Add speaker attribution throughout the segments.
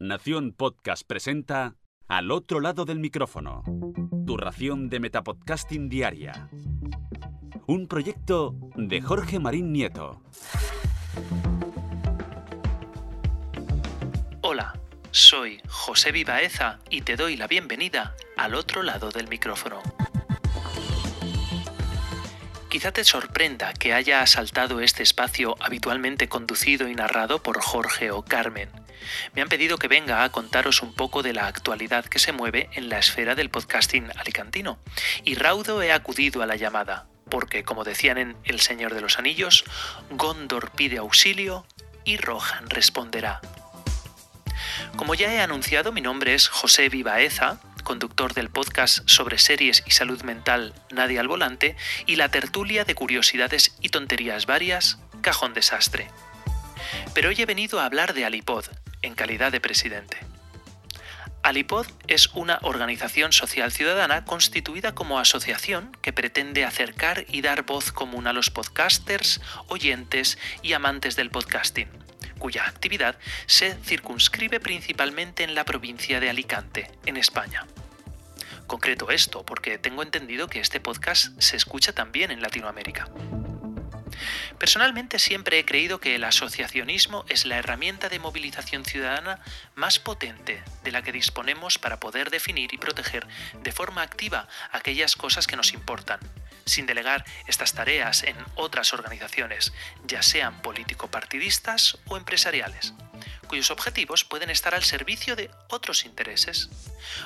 Speaker 1: Nación Podcast presenta Al otro lado del micrófono. Tu ración de Metapodcasting Diaria. Un proyecto de Jorge Marín Nieto.
Speaker 2: Hola, soy José Vivaeza y te doy la bienvenida al otro lado del micrófono. Quizá te sorprenda que haya asaltado este espacio habitualmente conducido y narrado por Jorge o Carmen. Me han pedido que venga a contaros un poco de la actualidad que se mueve en la esfera del podcasting alicantino, y raudo he acudido a la llamada, porque como decían en El Señor de los Anillos, Gondor pide auxilio y Rohan responderá. Como ya he anunciado, mi nombre es José Vivaeza, conductor del podcast sobre series y salud mental Nadie al Volante y la tertulia de curiosidades y tonterías varias Cajón Desastre. Pero hoy he venido a hablar de Alipod, en calidad de presidente. Alipod es una organización social ciudadana constituida como asociación que pretende acercar y dar voz común a los podcasters, oyentes y amantes del podcasting, cuya actividad se circunscribe principalmente en la provincia de Alicante, en España. Concreto esto, porque tengo entendido que este podcast se escucha también en Latinoamérica. Personalmente siempre he creído que el asociacionismo es la herramienta de movilización ciudadana más potente de la que disponemos para poder definir y proteger de forma activa aquellas cosas que nos importan, sin delegar estas tareas en otras organizaciones, ya sean político-partidistas o empresariales cuyos objetivos pueden estar al servicio de otros intereses.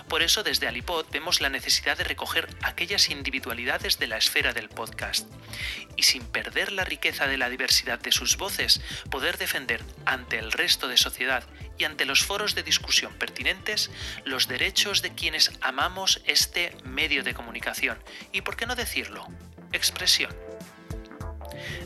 Speaker 2: Por eso desde Alipod vemos la necesidad de recoger aquellas individualidades de la esfera del podcast y sin perder la riqueza de la diversidad de sus voces, poder defender ante el resto de sociedad y ante los foros de discusión pertinentes los derechos de quienes amamos este medio de comunicación y, por qué no decirlo, expresión.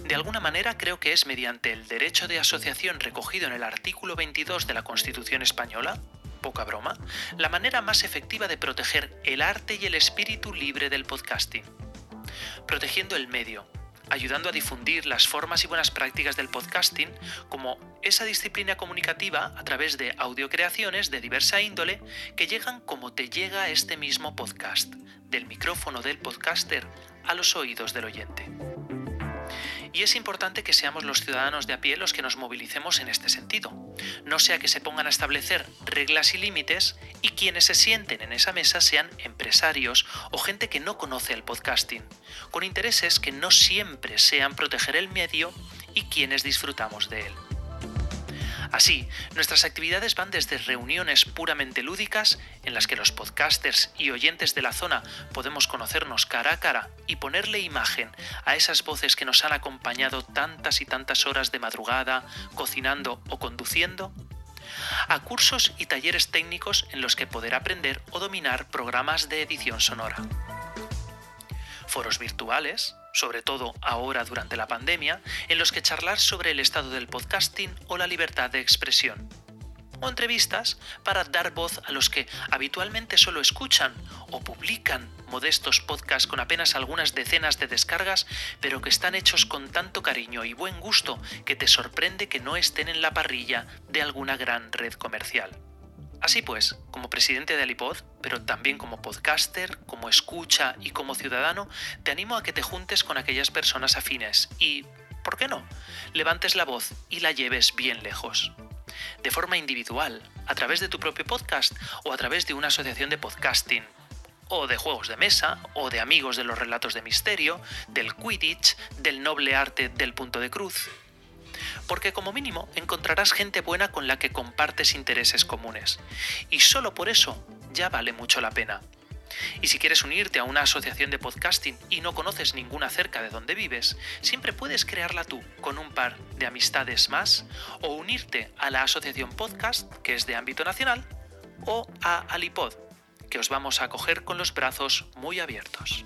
Speaker 2: De alguna manera creo que es mediante el derecho de asociación recogido en el artículo 22 de la Constitución española, poca broma, la manera más efectiva de proteger el arte y el espíritu libre del podcasting. Protegiendo el medio, ayudando a difundir las formas y buenas prácticas del podcasting como esa disciplina comunicativa a través de audiocreaciones de diversa índole que llegan como te llega este mismo podcast, del micrófono del podcaster a los oídos del oyente. Y es importante que seamos los ciudadanos de a pie los que nos movilicemos en este sentido. No sea que se pongan a establecer reglas y límites y quienes se sienten en esa mesa sean empresarios o gente que no conoce el podcasting, con intereses que no siempre sean proteger el medio y quienes disfrutamos de él. Así, nuestras actividades van desde reuniones puramente lúdicas, en las que los podcasters y oyentes de la zona podemos conocernos cara a cara y ponerle imagen a esas voces que nos han acompañado tantas y tantas horas de madrugada, cocinando o conduciendo, a cursos y talleres técnicos en los que poder aprender o dominar programas de edición sonora. Foros virtuales, sobre todo ahora durante la pandemia, en los que charlar sobre el estado del podcasting o la libertad de expresión. O entrevistas para dar voz a los que habitualmente solo escuchan o publican modestos podcasts con apenas algunas decenas de descargas, pero que están hechos con tanto cariño y buen gusto que te sorprende que no estén en la parrilla de alguna gran red comercial. Así pues, como presidente de Alipod, pero también como podcaster, como escucha y como ciudadano, te animo a que te juntes con aquellas personas afines y, ¿por qué no?, levantes la voz y la lleves bien lejos. De forma individual, a través de tu propio podcast o a través de una asociación de podcasting, o de juegos de mesa, o de amigos de los relatos de misterio, del Quidditch, del noble arte del punto de cruz, porque como mínimo encontrarás gente buena con la que compartes intereses comunes. Y solo por eso ya vale mucho la pena. Y si quieres unirte a una asociación de podcasting y no conoces ninguna cerca de donde vives, siempre puedes crearla tú con un par de amistades más o unirte a la asociación podcast, que es de ámbito nacional, o a Alipod, que os vamos a acoger con los brazos muy abiertos.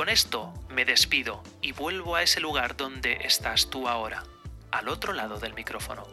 Speaker 2: Con esto me despido y vuelvo a ese lugar donde estás tú ahora, al otro lado del micrófono.